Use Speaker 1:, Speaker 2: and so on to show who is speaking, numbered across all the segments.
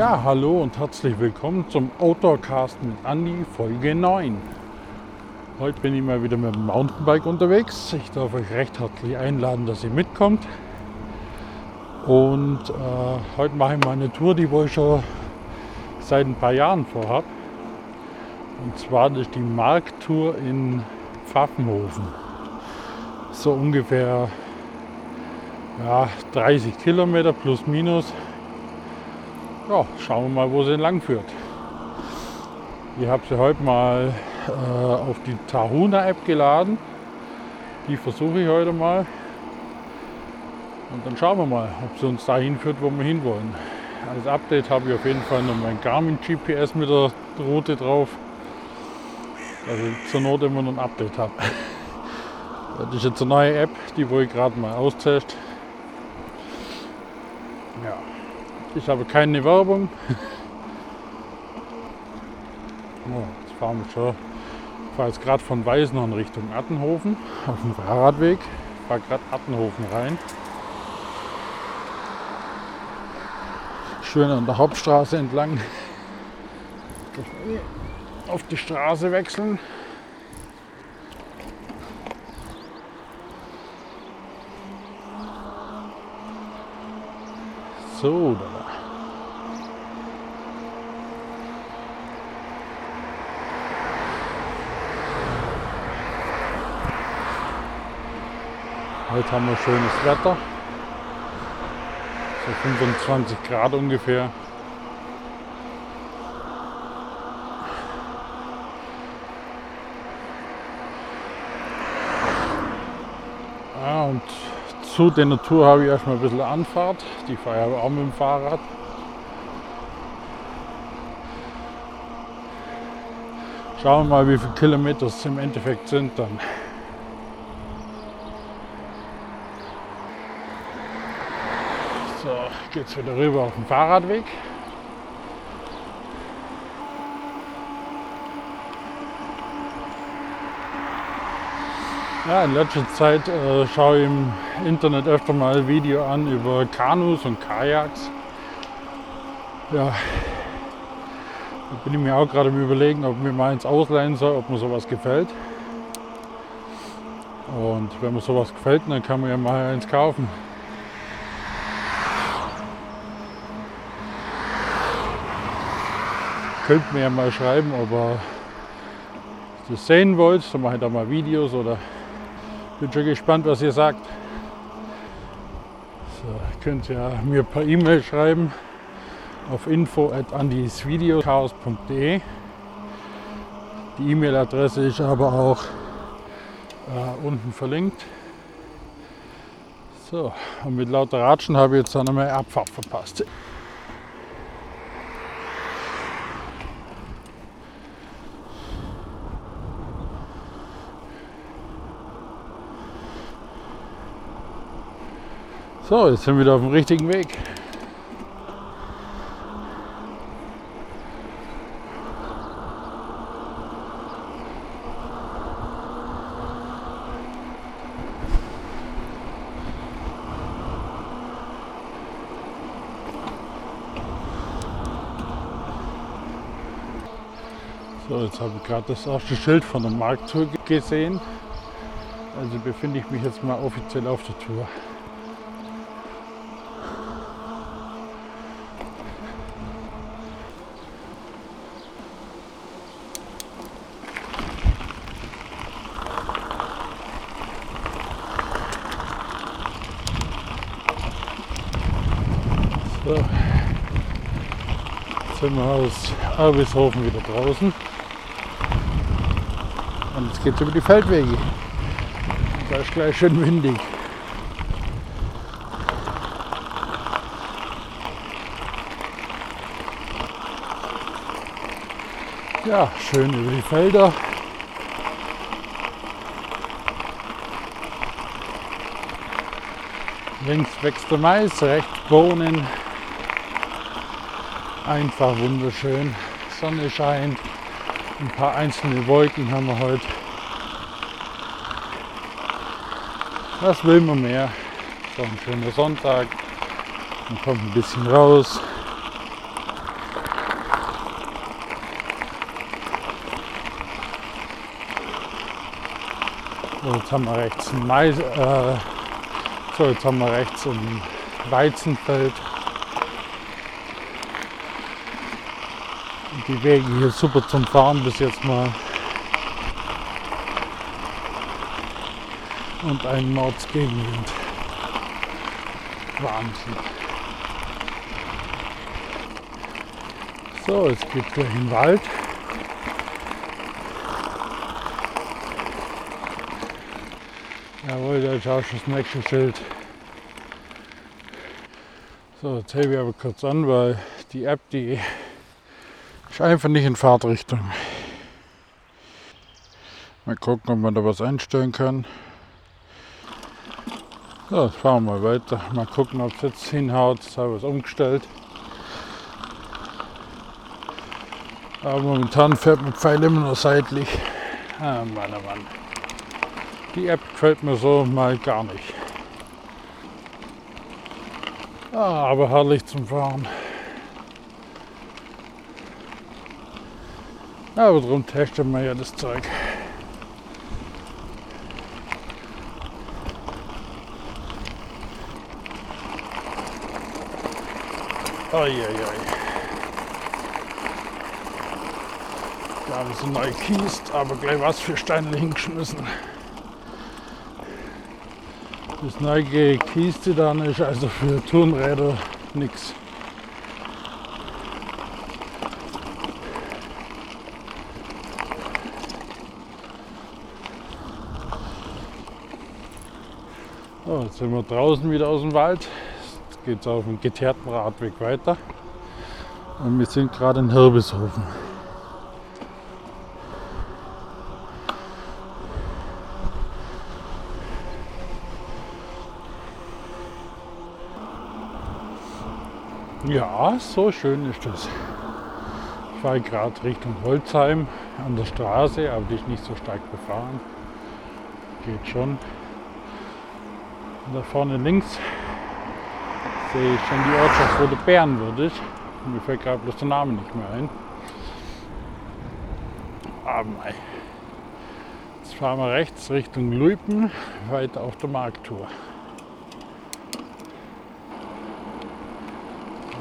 Speaker 1: Ja, hallo und herzlich willkommen zum Outdoorcast mit Andi, Folge 9. Heute bin ich mal wieder mit dem Mountainbike unterwegs. Ich darf euch recht herzlich einladen, dass ihr mitkommt. Und äh, heute mache ich mal eine Tour, die ich schon seit ein paar Jahren vorhabe. Und zwar ist die Markttour in Pfaffenhofen. So ungefähr ja, 30 Kilometer plus minus ja, schauen wir mal, wo sie lang führt. Ich habe sie heute mal äh, auf die Tahuna-App geladen. Die versuche ich heute mal. Und dann schauen wir mal, ob sie uns dahin führt, wo wir hinwollen. Als Update habe ich auf jeden Fall noch mein Garmin GPS mit der Route drauf. Also zur Not immer noch ein Update habe. Das ist jetzt eine neue App, die wo ich gerade mal austeste. Ja. Ich habe keine Werbung. oh, jetzt fahren wir schon. Ich fahre jetzt gerade von Weißenhorn Richtung Attenhofen auf dem Fahrradweg. Ich fahre gerade Attenhofen rein. Schön an der Hauptstraße entlang. Auf die Straße wechseln. So, da Heute haben wir schönes Wetter. So 25 Grad ungefähr. Ja, und zu der Natur habe ich erstmal ein bisschen Anfahrt. Die fahre ich auch mit dem Fahrrad. Schauen wir mal, wie viele Kilometer es im Endeffekt sind dann. Geht es wieder rüber auf den Fahrradweg. Ja, in letzter Zeit äh, schaue ich im Internet öfter mal Video an über Kanus und Kajaks. Ja, da bin ich mir auch gerade am überlegen, ob mir mal eins ausleihen soll, ob mir sowas gefällt. Und wenn mir sowas gefällt, dann kann man ja mal eins kaufen. Könnt mir ja mal schreiben, ob ihr das sehen wollt. Dann mache ich da mal Videos oder bin schon gespannt, was ihr sagt. So, könnt ja mir per E-Mail schreiben auf info at. Die E-Mail-Adresse ist aber auch äh, unten verlinkt. So, und mit lauter Ratschen habe ich jetzt noch eine Abfahrt verpasst. So, jetzt sind wir wieder auf dem richtigen Weg. So, jetzt habe ich gerade das erste Schild von der Markttour gesehen. Also befinde ich mich jetzt mal offiziell auf der Tour. So. Jetzt sind wir aus Arbishofen wieder draußen. Und jetzt geht es über die Feldwege. Da ist gleich schön windig. Ja, schön über die Felder. Links wächst der Mais, rechts Bohnen, Einfach wunderschön. Sonne scheint. Ein paar einzelne Wolken haben wir heute. Was will man mehr? So ein schöner Sonntag. Man kommt ein bisschen raus. So, jetzt haben wir rechts ein Mais, äh, so, jetzt haben wir rechts ein Weizenfeld. Die Wege hier super zum Fahren bis jetzt mal. Und ein Mordsgegenwind. Wahnsinn. So, jetzt geht gleich in den Wald. Jawohl, da ist auch schon das nächste Schild. So, jetzt hebe ich aber kurz an, weil die App, die ist einfach nicht in Fahrtrichtung. Mal gucken, ob man da was einstellen kann. So, jetzt fahren wir weiter. Mal gucken, ob es jetzt hinhaut. Jetzt habe ich was umgestellt. Aber momentan fährt mein Pfeil immer nur seitlich. Ah, Mann, oh Mann. Die App gefällt mir so mal gar nicht. Ah, aber herrlich zum Fahren. Aber darum testen wir ja das Zeug. Eieiei. Da haben sie neu kiest, aber gleich was für Steine hingeschmissen. Das neue gekieste dann ist also für Turnräder nichts. So, jetzt sind wir draußen wieder aus dem Wald. Jetzt geht es auf dem geteerten Radweg weiter. Und wir sind gerade in Herbeshofen. Ja, so schön ist das. Ich fahre gerade Richtung Holzheim an der Straße, aber die ist nicht so stark befahren. Geht schon. Da vorne links sehe ich schon die Ortschaft, wo Bärenwirt ist. Mir fällt gerade bloß der Name nicht mehr ein. Aber mei. Jetzt fahren wir rechts Richtung Luipen, weiter auf der Markttour.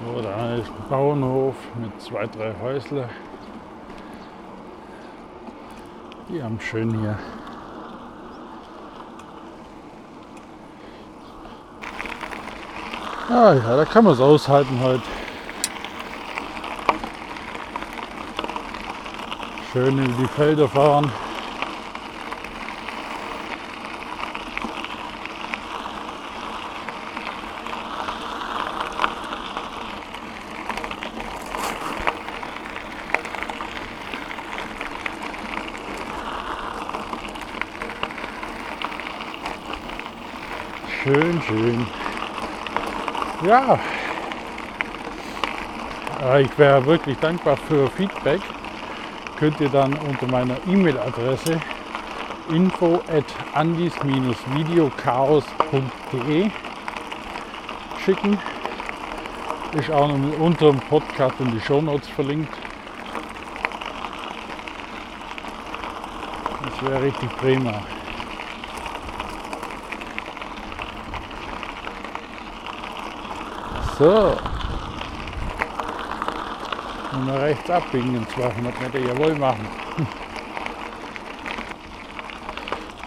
Speaker 1: So, da ist ein Bauernhof mit zwei, drei Häusle. Die haben schön hier. Ah ja, da kann man es aushalten heute. Schön in die Felder fahren. Schön, schön. Ja, äh, ich wäre wirklich dankbar für Feedback. Könnt ihr dann unter meiner E-Mail-Adresse info at andis-videochaos.de schicken. Ist auch noch unter dem Podcast in die Shownotes verlinkt. Das wäre richtig prima. So. Und mal rechts abbiegen in 200 Meter. Jawohl, machen.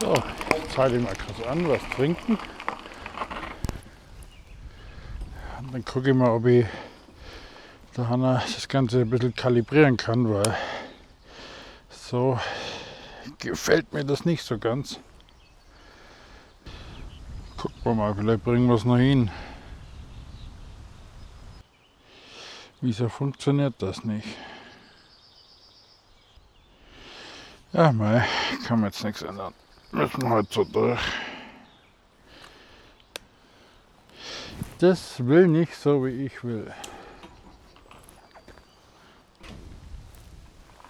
Speaker 1: So, jetzt halte ich mal kurz an, was trinken. Und dann gucke ich mal, ob ich der Hanna das Ganze ein bisschen kalibrieren kann, weil so gefällt mir das nicht so ganz. Gucken wir mal, vielleicht bringen wir es noch hin. Wieso funktioniert das nicht? Ja, mei, kann man jetzt nichts ändern. Müssen wir heute so durch. Das will nicht so, wie ich will.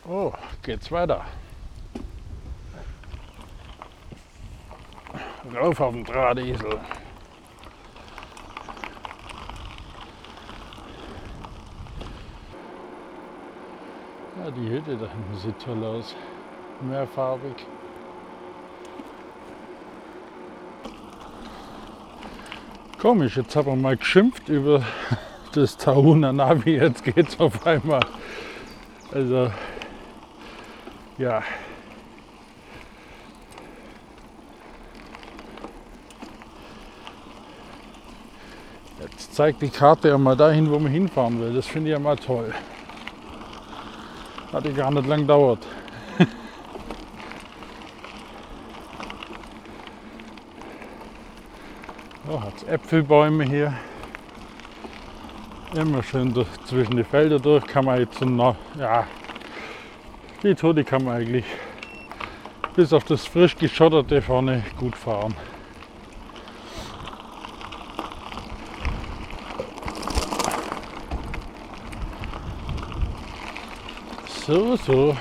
Speaker 1: Oh, geht's weiter. Rauf auf den Drahtesel. Ja, die Hütte da hinten sieht toll aus. Mehrfarbig. Komisch, jetzt haben wir mal geschimpft über das Tahuna Navi, jetzt geht es auf einmal. Also, ja. Jetzt zeigt die Karte ja mal dahin, wo man hinfahren will. Das finde ich ja mal toll. Hat ja gar nicht lang dauert. oh, hat Äpfelbäume hier. Immer schön durch, zwischen die Felder durch kann man jetzt noch, ja, die Tour, die kann man eigentlich bis auf das frisch geschotterte vorne gut fahren. So, so.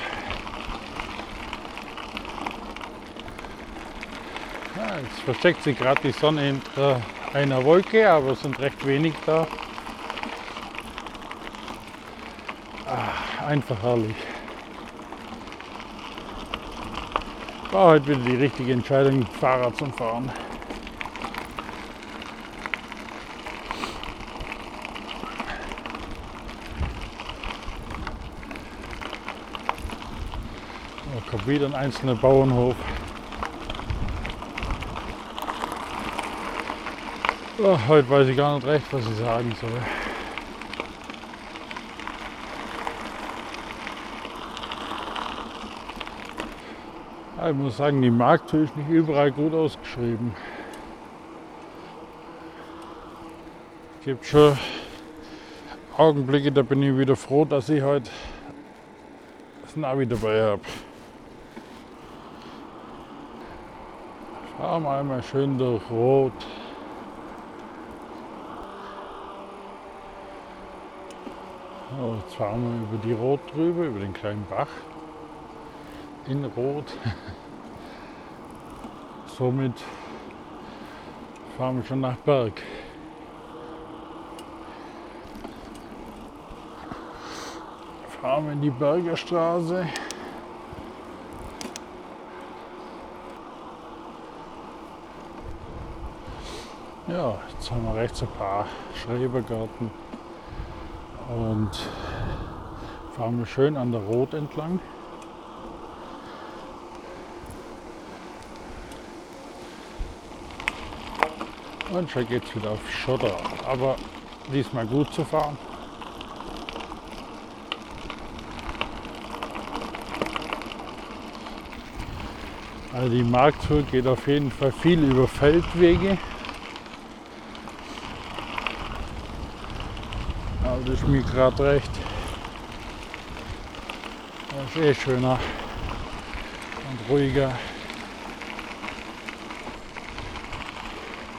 Speaker 1: Ja, jetzt versteckt sich gerade die Sonne hinter einer Wolke, aber es sind recht wenig da. Ah, einfach herrlich. War heute wieder die richtige Entscheidung, Fahrrad zu fahren. Kommt wieder ein einzelner Bauernhof. Oh, heute weiß ich gar nicht recht, was ich sagen soll. Ich muss sagen, die Markttür ist nicht überall gut ausgeschrieben. Es gibt schon Augenblicke, da bin ich wieder froh, dass ich heute das Navi dabei habe. Wir einmal schön durch Rot. So, jetzt fahren wir über die Rot drüber, über den kleinen Bach in Rot. Somit fahren wir schon nach Berg. Fahren wir in die Bergerstraße. Ja, jetzt haben wir rechts ein paar Schrebergärten und fahren wir schön an der Rot entlang. Und schon geht es wieder auf Schotter, aber diesmal gut zu fahren. Also die Markttour geht auf jeden Fall viel über Feldwege. Ist mir gerade recht. Das ist eh schöner und ruhiger.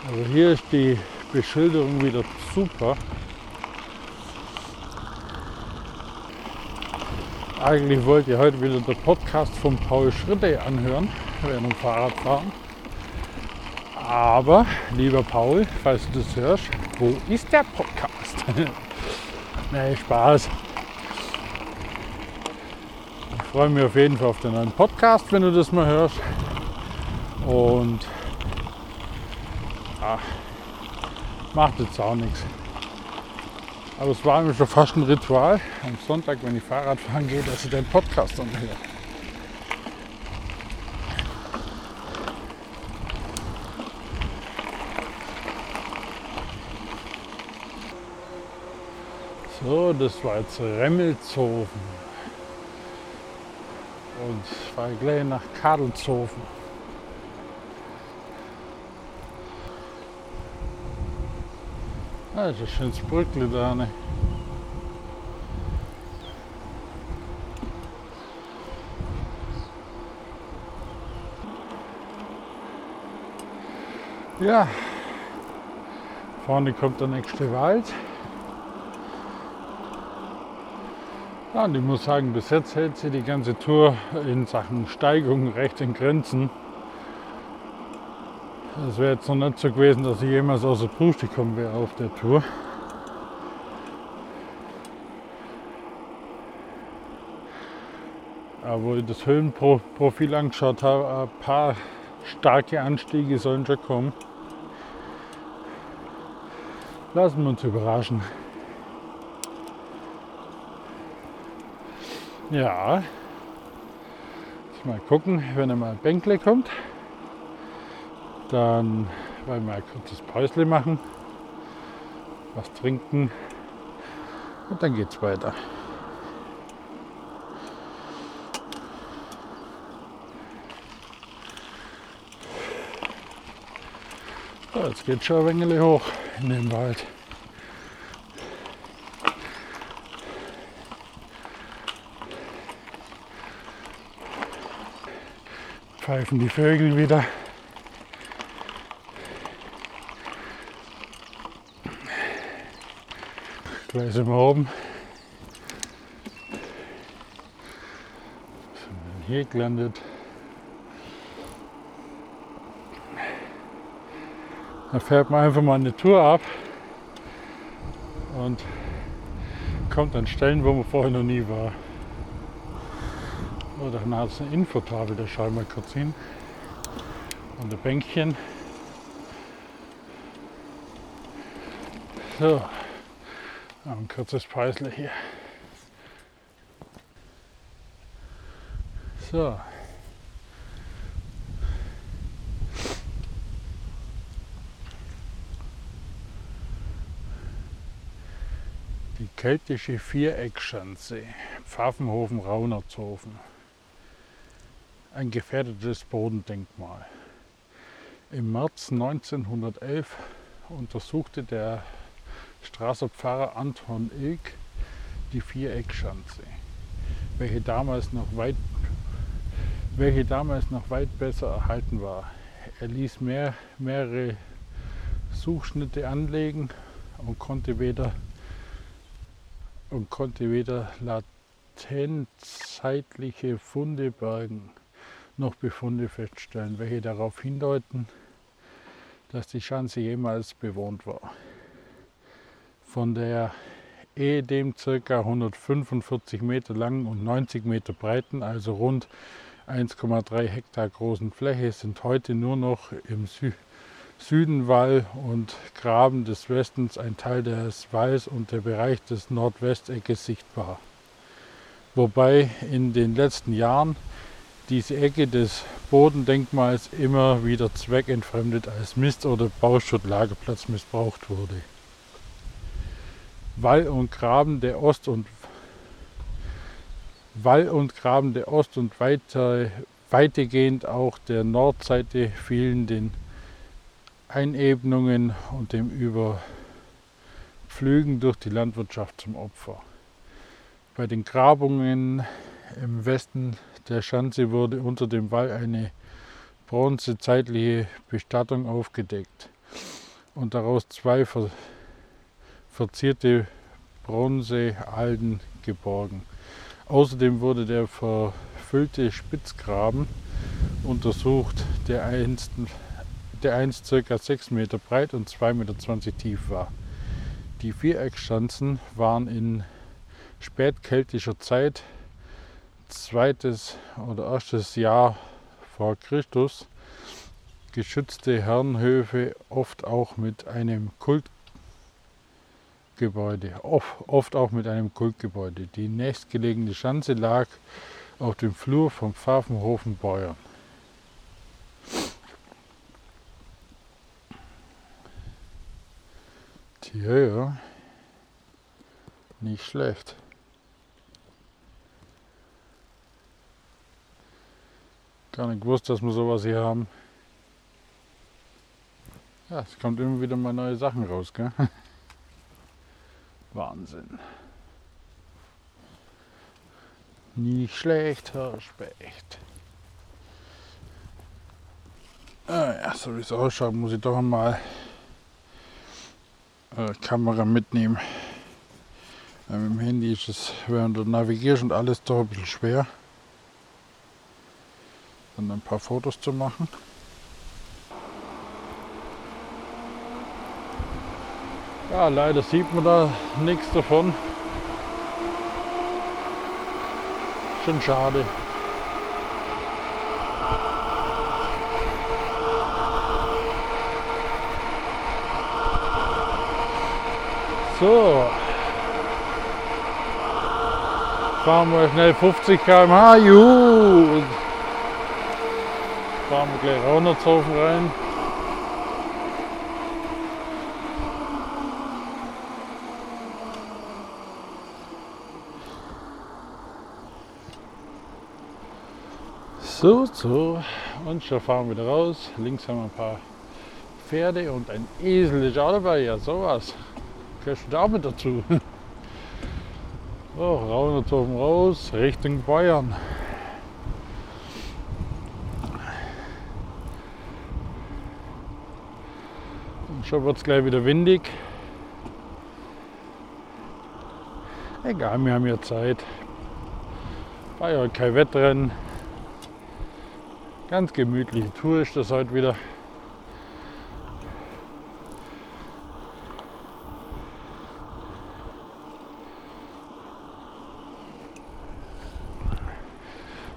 Speaker 1: Also hier ist die Beschilderung wieder super. Eigentlich wollt ihr heute wieder den Podcast von Paul Schritte anhören, während dem Fahrradfahren. Aber, lieber Paul, falls du das hörst, wo ist der Podcast? Nee, Spaß. Ich freue mich auf jeden Fall auf den neuen Podcast, wenn du das mal hörst. Und ach, macht jetzt auch nichts. Aber es war mir schon fast ein Ritual am Sonntag, wenn ich Fahrrad fahren gehe, dass ich den Podcast anhöre. So, das war jetzt Remmelshofen. Und ich gleich nach Kadelshofen. Ah, das ist ein schönes Brückle da. Ne? Ja, vorne kommt der nächste Wald. Ja, und ich muss sagen, bis jetzt hält sie die ganze Tour in Sachen Steigung recht in Grenzen. Es wäre jetzt noch nicht so gewesen, dass ich jemals aus der Puste gekommen wäre auf der Tour. Aber wo ich das Höhenprofil angeschaut habe, ein paar starke Anstiege sollen schon kommen. Lassen wir uns überraschen. Ja, mal gucken, wenn er mal Bänkle kommt, dann wollen wir ein kurzes Päusle machen, was trinken und dann geht's weiter. So, jetzt geht schon ein wenig hoch in den Wald. Pfeifen die Vögel wieder. Gleich sind wir oben. Sind hier gelandet. Da fährt man einfach mal eine Tour ab und kommt an Stellen, wo man vorher noch nie war. Oder dann hat es eine Infotafel, da schauen wir kurz hin. Und ein Bänkchen. So, ein kurzes Preisle hier. So. Die keltische Viereckschanze, Pfaffenhofen-Raunertshofen ein gefährdetes Bodendenkmal. Im März 1911 untersuchte der Straßer Pfarrer Anton Ilk die Viereckschanze, welche damals noch weit, welche damals noch weit besser erhalten war. Er ließ mehr, mehrere Suchschnitte anlegen und konnte weder und konnte weder latentzeitliche Funde bergen noch Befunde feststellen, welche darauf hindeuten, dass die Schanze jemals bewohnt war. Von der ehedem ca. 145 Meter langen und 90 Meter breiten, also rund 1,3 Hektar großen Fläche, sind heute nur noch im Sü Süden Wall und Graben des Westens ein Teil des Walls und der Bereich des Nordwesteckes sichtbar. Wobei in den letzten Jahren diese Ecke des Bodendenkmals immer wieder zweckentfremdet als Mist- oder Bauschuttlagerplatz missbraucht wurde. Wall und Graben der Ost- und Wall und Graben der Ost- und weiter, weitgehend auch der Nordseite fielen den Einebnungen und dem Überpflügen durch die Landwirtschaft zum Opfer. Bei den Grabungen im Westen der Schanze wurde unter dem Wall eine bronzezeitliche Bestattung aufgedeckt und daraus zwei ver verzierte Bronzealden geborgen. Außerdem wurde der verfüllte Spitzgraben untersucht, der einst, der einst ca. 6 Meter breit und 2,20 Meter tief war. Die Viereckschanzen waren in spätkeltischer Zeit zweites oder erstes Jahr vor Christus geschützte Herrenhöfe, oft auch mit einem Kultgebäude, oft auch mit einem Kultgebäude. Die nächstgelegene Schanze lag auf dem Flur vom Pfaffenhofen Beuern. Tja, ja, nicht schlecht. Gar nicht gewusst, dass wir sowas hier haben. Ja, es kommt immer wieder mal neue Sachen raus, gell? Wahnsinn. Nicht schlecht, Herr Specht. Ah ja, so wie es ausschaut, muss ich doch mal äh, Kamera mitnehmen. Weil mit dem Handy ist es, während du navigierst und alles doch ein bisschen schwer dann ein paar Fotos zu machen. Ja, leider sieht man da nichts davon. Schon schade. So. Fahren wir schnell 50 km/h. Juhu. Fahren wir gleich Raunershofen rein. So, so. Und schon fahren wir wieder raus. Links haben wir ein paar Pferde und ein Esel ist auch dabei. Ja, sowas. Gehörst du da mit dazu? So, Raunerzofen raus, Richtung Bayern. Schon wird es gleich wieder windig. Egal, wir haben ja Zeit. War ja kein Wettrennen. Ganz gemütliche Tour ist das heute wieder.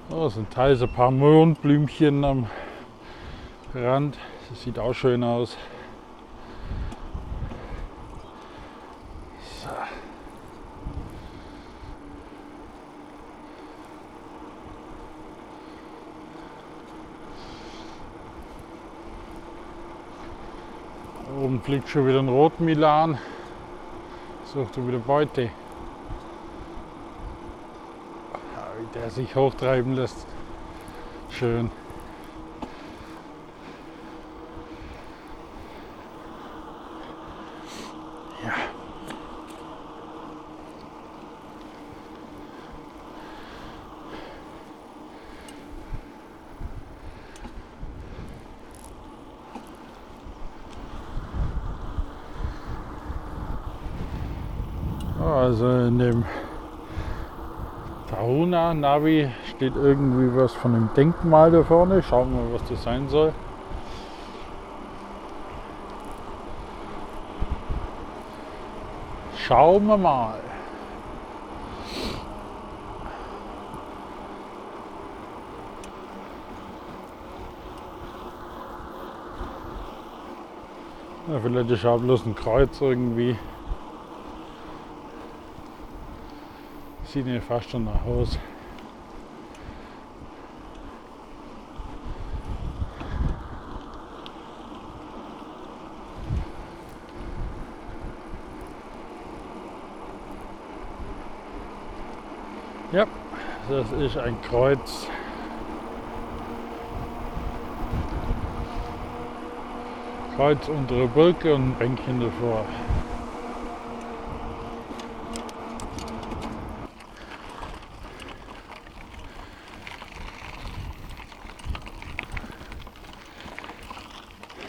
Speaker 1: Oh, sind teils ein paar Mondblümchen am Rand. Das sieht auch schön aus. So. Oben fliegt schon wieder ein Rotmilan. Sucht er wieder Beute. wie der sich hochtreiben lässt. Schön. Also in dem Tahuna Navi steht irgendwie was von einem Denkmal da vorne. Schauen wir mal, was das sein soll. Schauen wir mal. Ja, vielleicht ist auch bloß ein Kreuz irgendwie. Sieht ja fast schon nach Haus. Ja, das ist ein Kreuz. Kreuz unter der Brücke und ein Bänkchen davor.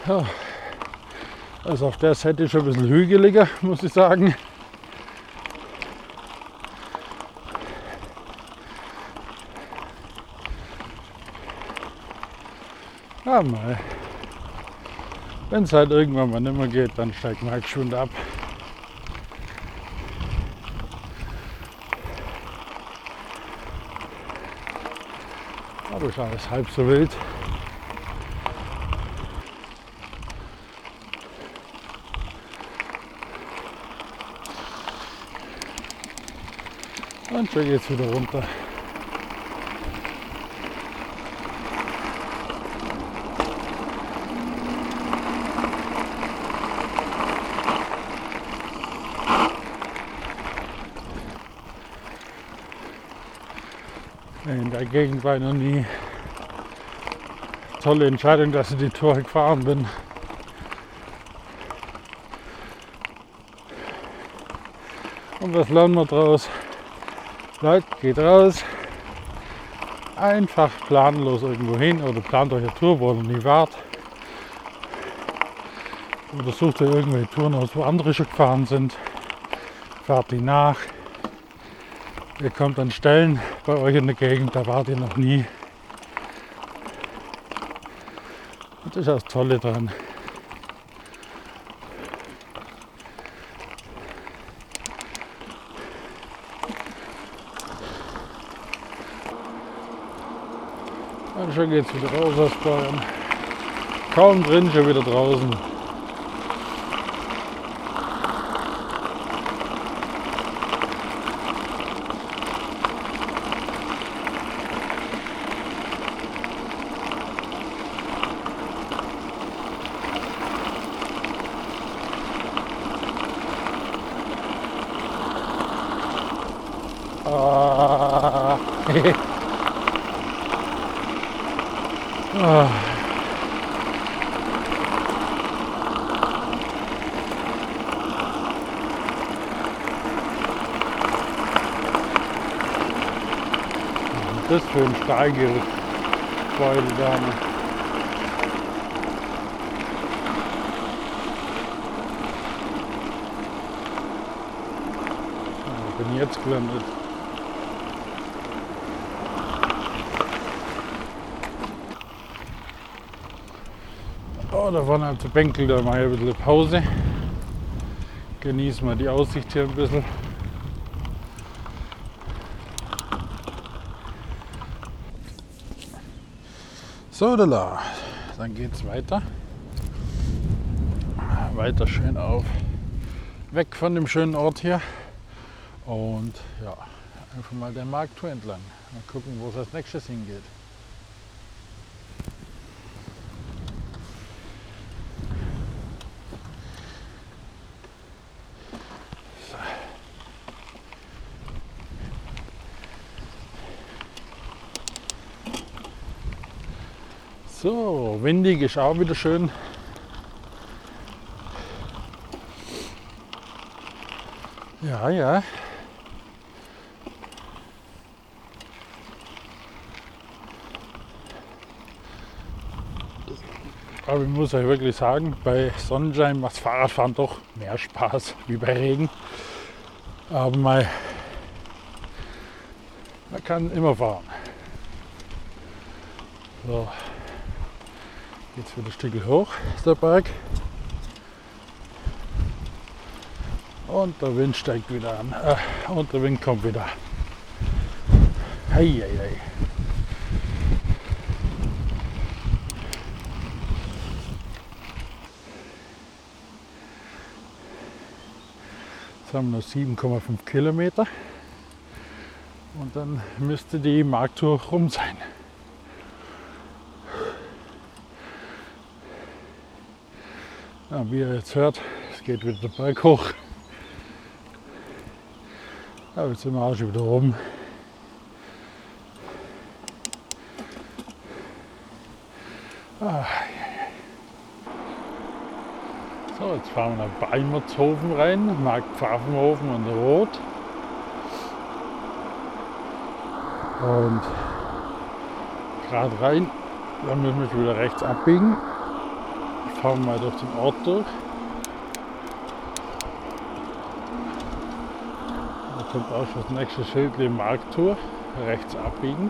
Speaker 1: Ja, also auf der Seite schon ein bisschen hügeliger, muss ich sagen. Ja, mal. Wenn es halt irgendwann mal nicht mehr geht, dann steigt man halt schon ab. Aber ist alles halb so wild. Schon geht's wieder runter. In der Gegend war ich noch nie. Tolle Entscheidung, dass ich die Tour gefahren bin. Und was lernen wir draus? Leute, geht raus. Einfach planlos irgendwo hin oder plant euch eine Tour, wo ihr nie wart. Oder sucht ihr irgendwelche Touren aus, wo andere schon gefahren sind. Fahrt die nach. Ihr kommt an Stellen bei euch in der Gegend, da wart ihr noch nie. Das ist das Tolle dran. schon geht's wieder raus aus Bayern. Kaum drin, schon wieder draußen. Ah. ah. das für ein Steigebäude da? Ne? Ich bin jetzt gelandet. Oh, da vorne auf der Bänkel, da mache ich ein bisschen Pause. Genießen wir die Aussicht hier ein bisschen. So, da, dann geht es weiter. Weiter schön auf. Weg von dem schönen Ort hier. Und ja, einfach mal der Markttour entlang. Mal gucken, wo es als nächstes hingeht. So, windig ist auch wieder schön. Ja, ja. Aber ich muss euch wirklich sagen, bei Sonnenschein macht Fahrradfahren doch mehr Spaß wie bei Regen. Aber mal, man kann immer fahren. So. Jetzt wieder ein Stück hoch, ist der Berg. Und der Wind steigt wieder an. Äh, und der Wind kommt wieder. Hei, hei, hei. Jetzt haben wir noch 7,5 Kilometer. Und dann müsste die Markttour rum sein. Ja, wie ihr jetzt hört, es geht wieder der Berg hoch. Ja, jetzt sind wir auch schon wieder oben. Ah, so, jetzt fahren wir nach Beimertshofen rein, Markt Pfaffenhofen und Rot. Und gerade rein, dann müssen wir wieder rechts abbiegen fahren wir mal durch den Ort durch. Da kommt auch schon das nächste Schild Markttour, rechts abbiegen.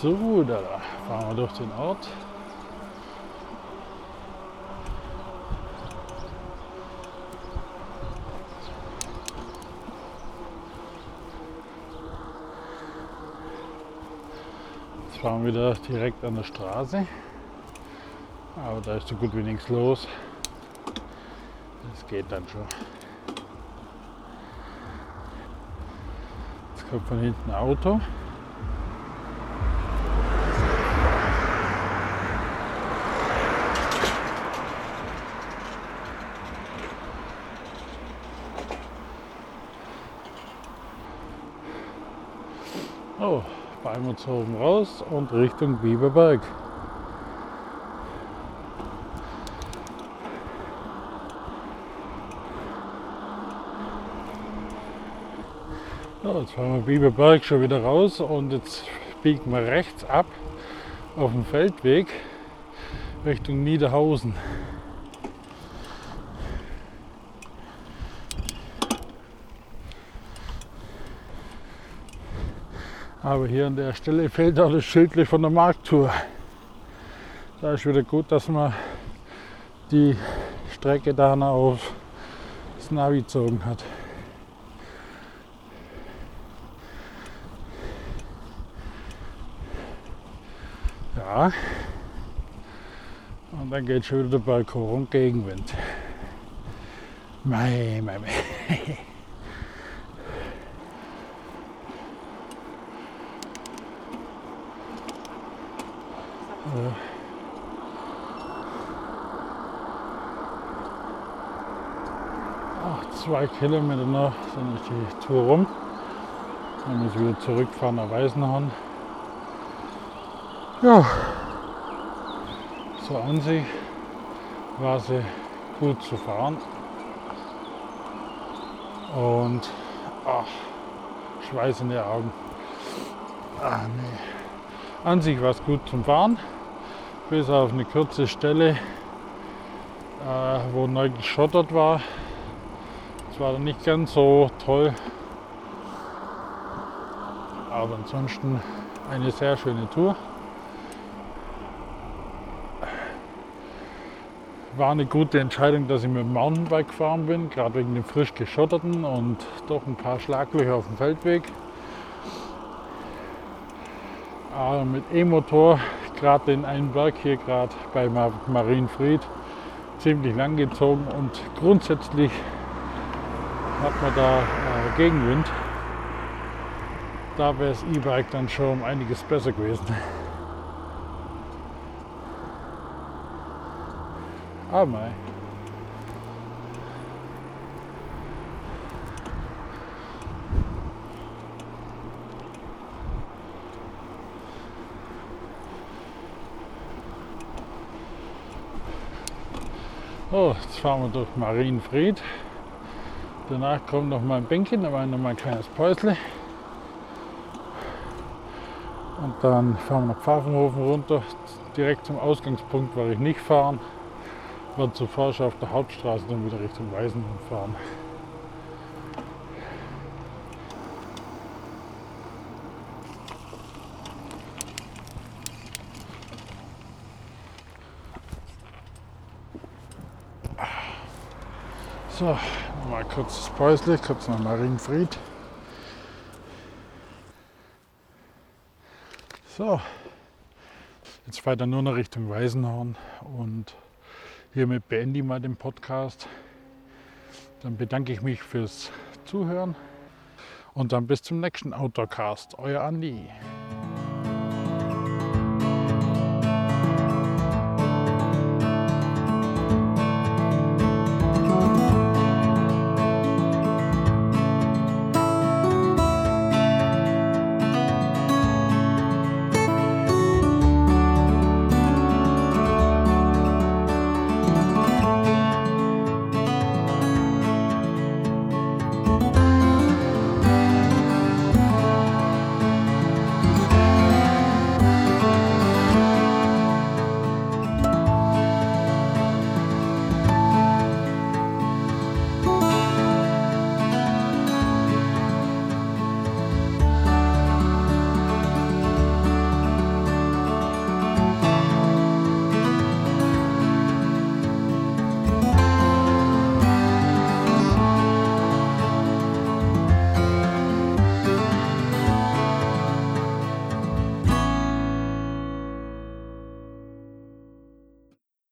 Speaker 1: So, da fahren wir durch den Ort. Fahren wieder direkt an der Straße. Aber da ist so gut wie nichts los. Das geht dann schon. Jetzt kommt von hinten ein Auto. Oh, Balmutshofen raus und Richtung Biberberg. So, jetzt fahren wir Biberberg schon wieder raus und jetzt biegen wir rechts ab auf dem Feldweg Richtung Niederhausen. Aber hier an der Stelle fehlt auch das Schildlich von der Markttour. Da ist wieder gut, dass man die Strecke dann auf das Navi gezogen hat. Ja. Und dann geht schon wieder der und Gegenwind. Mei, mei, mei. Ach, zwei Kilometer noch, ist die Tour rum. Dann muss ich wieder zurückfahren nach Weißenhorn. Ja, so an sich war sie gut zu fahren. Und ach, Schweiß in den Augen. Ach, nee. An sich war es gut zum Fahren, bis auf eine kurze Stelle, äh, wo neu geschottert war. Es war dann nicht ganz so toll, aber ansonsten eine sehr schöne Tour. war eine gute Entscheidung, dass ich mit dem Mountainbike gefahren bin, gerade wegen dem frisch geschotterten und doch ein paar Schlaglöcher auf dem Feldweg. Aber mit E-Motor, gerade den einen Berg hier gerade bei Marienfried, ziemlich lang gezogen und grundsätzlich hat man da äh, Gegenwind. Da wäre das E-Bike dann schon um einiges besser gewesen. Ah, Oh, jetzt fahren wir durch Marienfried. Danach kommt noch mal ein Bänkchen, da war noch mal ein kleines Päusle. Und dann fahren wir nach Pfaffenhofen runter, direkt zum Ausgangspunkt, weil ich nicht fahren wird zuvor schon auf der Hauptstraße dann wieder Richtung Weißen fahren. So, mal kurz das Päusle, kurz nach Marienfried. So, jetzt weiter nur noch Richtung Weißenhorn und Hiermit beende ich mal den Podcast. Dann bedanke ich mich fürs Zuhören und dann bis zum nächsten Outdoorcast. Euer Andi.